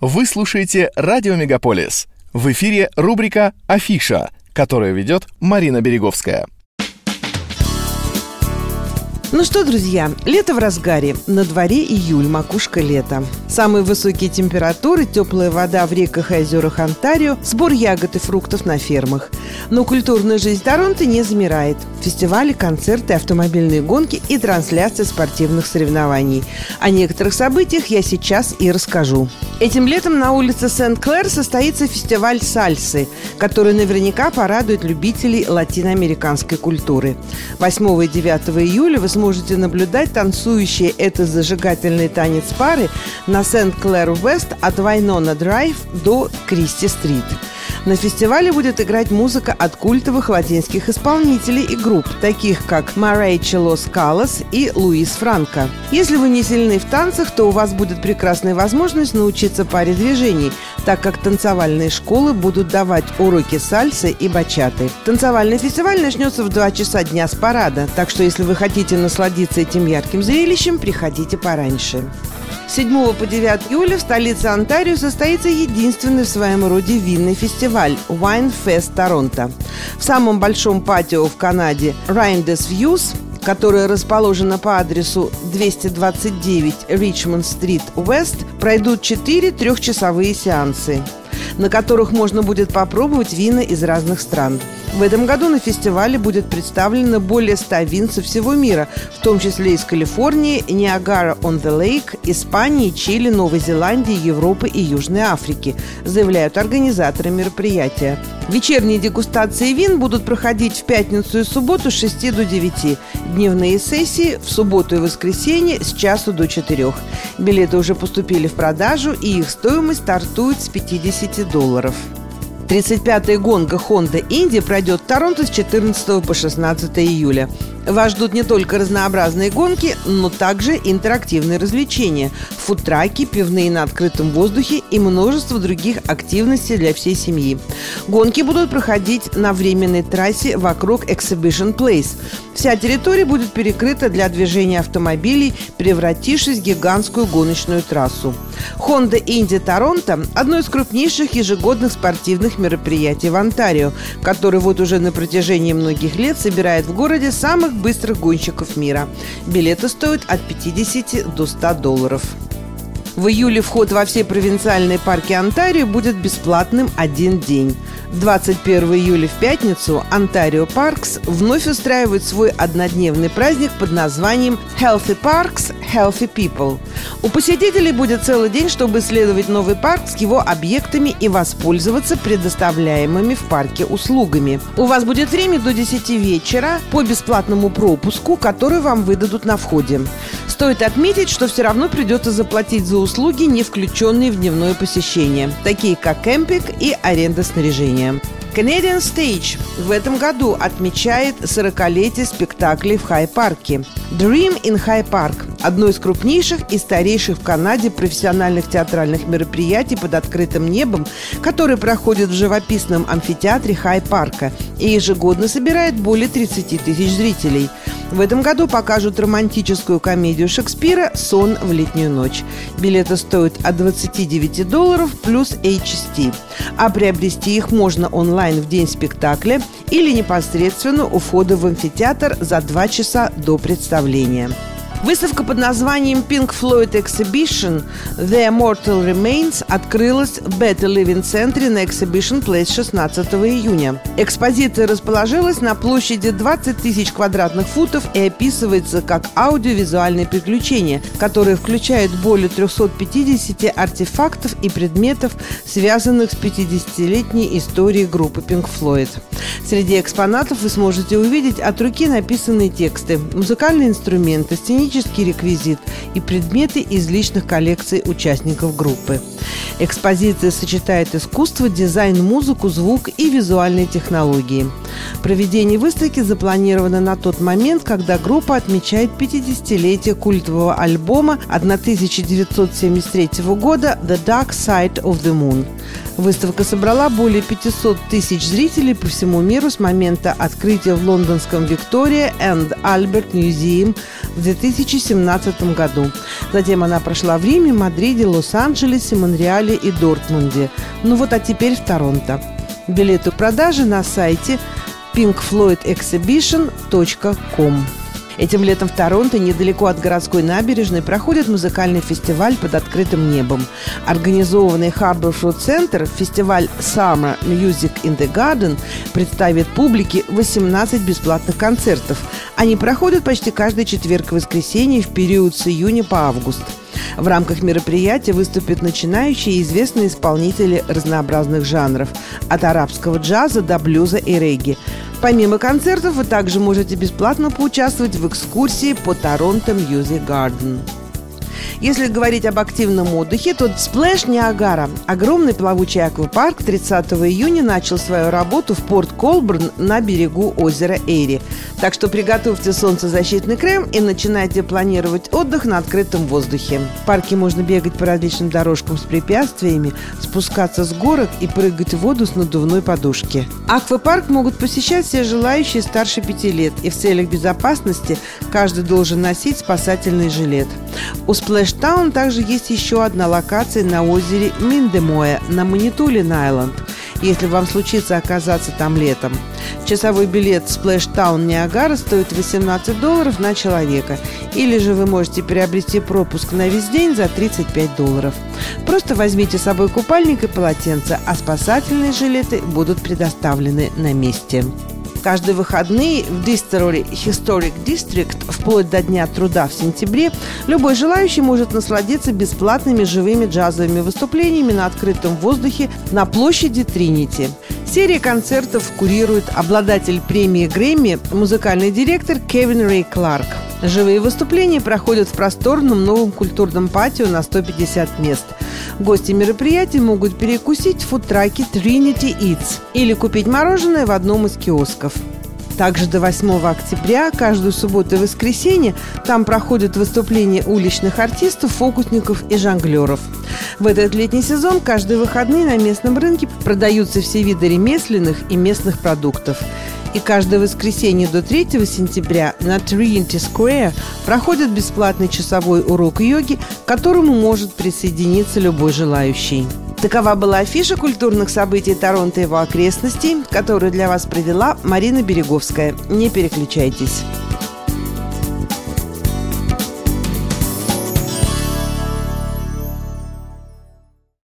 Вы слушаете «Радио Мегаполис». В эфире рубрика «Афиша», которую ведет Марина Береговская. Ну что, друзья, лето в разгаре. На дворе июль, макушка лета. Самые высокие температуры, теплая вода в реках и озерах Онтарио, сбор ягод и фруктов на фермах. Но культурная жизнь Торонто не замирает. Фестивали, концерты, автомобильные гонки и трансляции спортивных соревнований. О некоторых событиях я сейчас и расскажу. Этим летом на улице Сент-Клэр состоится фестиваль сальсы, который наверняка порадует любителей латиноамериканской культуры. 8 и 9 июля вы сможете наблюдать танцующие это зажигательный танец пары на Сент-Клэр-Вест от Вайнона Драйв до Кристи-Стрит. На фестивале будет играть музыка от культовых латинских исполнителей и групп, таких как Марейчи Лос Калас и Луис Франко. Если вы не сильны в танцах, то у вас будет прекрасная возможность научиться паре движений, так как танцевальные школы будут давать уроки сальсы и бачаты. Танцевальный фестиваль начнется в 2 часа дня с парада, так что если вы хотите насладиться этим ярким зрелищем, приходите пораньше. 7 по 9 июля в столице Онтарио состоится единственный в своем роде винный фестиваль Wine Fest Торонто. В самом большом патио в Канаде Rhindes Views которое расположено по адресу 229 Ричмонд Стрит Уэст, пройдут четыре трехчасовые сеансы на которых можно будет попробовать вина из разных стран. В этом году на фестивале будет представлено более 100 вин со всего мира, в том числе из Калифорнии, Ниагара-он-the-Лейк, Испании, Чили, Новой Зеландии, Европы и Южной Африки, заявляют организаторы мероприятия. Вечерние дегустации вин будут проходить в пятницу и субботу с 6 до 9. Дневные сессии в субботу и воскресенье с часу до 4. Билеты уже поступили в продажу, и их стоимость стартует с 50 долларов. 35-я гонка Honda Indy пройдет в Торонто с 14 по 16 июля. Вас ждут не только разнообразные гонки, но также интерактивные развлечения, фудтраки, пивные на открытом воздухе и множество других активностей для всей семьи. Гонки будут проходить на временной трассе вокруг Exhibition Place. Вся территория будет перекрыта для движения автомобилей, превратившись в гигантскую гоночную трассу. Honda Indy Торонто – одно из крупнейших ежегодных спортивных мероприятий в Онтарио, который вот уже на протяжении многих лет собирает в городе самых быстрых гонщиков мира. Билеты стоят от 50 до 100 долларов. В июле вход во все провинциальные парки Онтарио будет бесплатным один день. 21 июля в пятницу Онтарио Паркс вновь устраивает свой однодневный праздник под названием Healthy Parks – Healthy People. У посетителей будет целый день, чтобы исследовать новый парк с его объектами и воспользоваться предоставляемыми в парке услугами. У вас будет время до 10 вечера по бесплатному пропуску, который вам выдадут на входе. Стоит отметить, что все равно придется заплатить за услуги, не включенные в дневное посещение, такие как кемпинг и аренда снаряжения. Canadian Stage в этом году отмечает 40-летие спектаклей в Хай-парке. Dream in High Park – одно из крупнейших и старейших в Канаде профессиональных театральных мероприятий под открытым небом, которое проходит в живописном амфитеатре Хай-парка и ежегодно собирает более 30 тысяч зрителей. В этом году покажут романтическую комедию Шекспира «Сон в летнюю ночь». Билеты стоят от 29 долларов плюс HST, а приобрести их можно онлайн в день спектакля или непосредственно у входа в амфитеатр за два часа до представления. Выставка под названием Pink Floyd Exhibition The Immortal Remains открылась в Better Living центре на Exhibition Place 16 июня. Экспозиция расположилась на площади 20 тысяч квадратных футов и описывается как аудиовизуальное приключение, которое включает более 350 артефактов и предметов, связанных с 50-летней историей группы Pink Floyd. Среди экспонатов вы сможете увидеть от руки написанные тексты, музыкальные инструменты, сценические технический реквизит и предметы из личных коллекций участников группы. Экспозиция сочетает искусство, дизайн, музыку, звук и визуальные технологии. Проведение выставки запланировано на тот момент, когда группа отмечает 50-летие культового альбома 1973 года «The Dark Side of the Moon». Выставка собрала более 500 тысяч зрителей по всему миру с момента открытия в лондонском Victoria and Albert Museum в 2017 году. Затем она прошла в Риме, Мадриде, Лос-Анджелесе, Монреале и Дортмунде. Ну вот, а теперь в Торонто. Билеты в продаже на сайте pinkfloydexhibition.com. Этим летом в Торонто, недалеко от городской набережной, проходит музыкальный фестиваль под открытым небом. Организованный Harbor Fruit Center, фестиваль Summer Music in the Garden представит публике 18 бесплатных концертов. Они проходят почти каждый четверг и воскресенье в период с июня по август. В рамках мероприятия выступят начинающие и известные исполнители разнообразных жанров – от арабского джаза до блюза и регги. Помимо концертов, вы также можете бесплатно поучаствовать в экскурсии по Торонто Music Garden. Если говорить об активном отдыхе, то Splash Ниагара, огромный плавучий аквапарк, 30 июня начал свою работу в порт Колберн на берегу озера Эри. Так что приготовьте солнцезащитный крем и начинайте планировать отдых на открытом воздухе. В парке можно бегать по различным дорожкам с препятствиями, спускаться с горок и прыгать в воду с надувной подушки. Аквапарк могут посещать все желающие старше 5 лет, и в целях безопасности каждый должен носить спасательный жилет. У Сплэштаун также есть еще одна локация на озере Миндемоя на Манитулин-Айленд, если вам случится оказаться там летом. Часовой билет Сплэштаун Ниагара стоит 18 долларов на человека. Или же вы можете приобрести пропуск на весь день за 35 долларов. Просто возьмите с собой купальник и полотенце, а спасательные жилеты будут предоставлены на месте. Каждые выходные в Distillery Historic District вплоть до Дня труда в сентябре любой желающий может насладиться бесплатными живыми джазовыми выступлениями на открытом воздухе на площади Тринити. Серия концертов курирует обладатель премии Грэмми, музыкальный директор Кевин Рэй Кларк. Живые выступления проходят в просторном новом культурном патио на 150 мест. Гости мероприятия могут перекусить в фудтраке Trinity Eats или купить мороженое в одном из киосков. Также до 8 октября, каждую субботу и воскресенье, там проходят выступления уличных артистов, фокусников и жонглеров. В этот летний сезон каждые выходные на местном рынке продаются все виды ремесленных и местных продуктов. И каждое воскресенье до 3 сентября на Trinity Square проходит бесплатный часовой урок йоги, к которому может присоединиться любой желающий. Такова была афиша культурных событий Торонто и его окрестностей, которую для вас провела Марина Береговская. Не переключайтесь.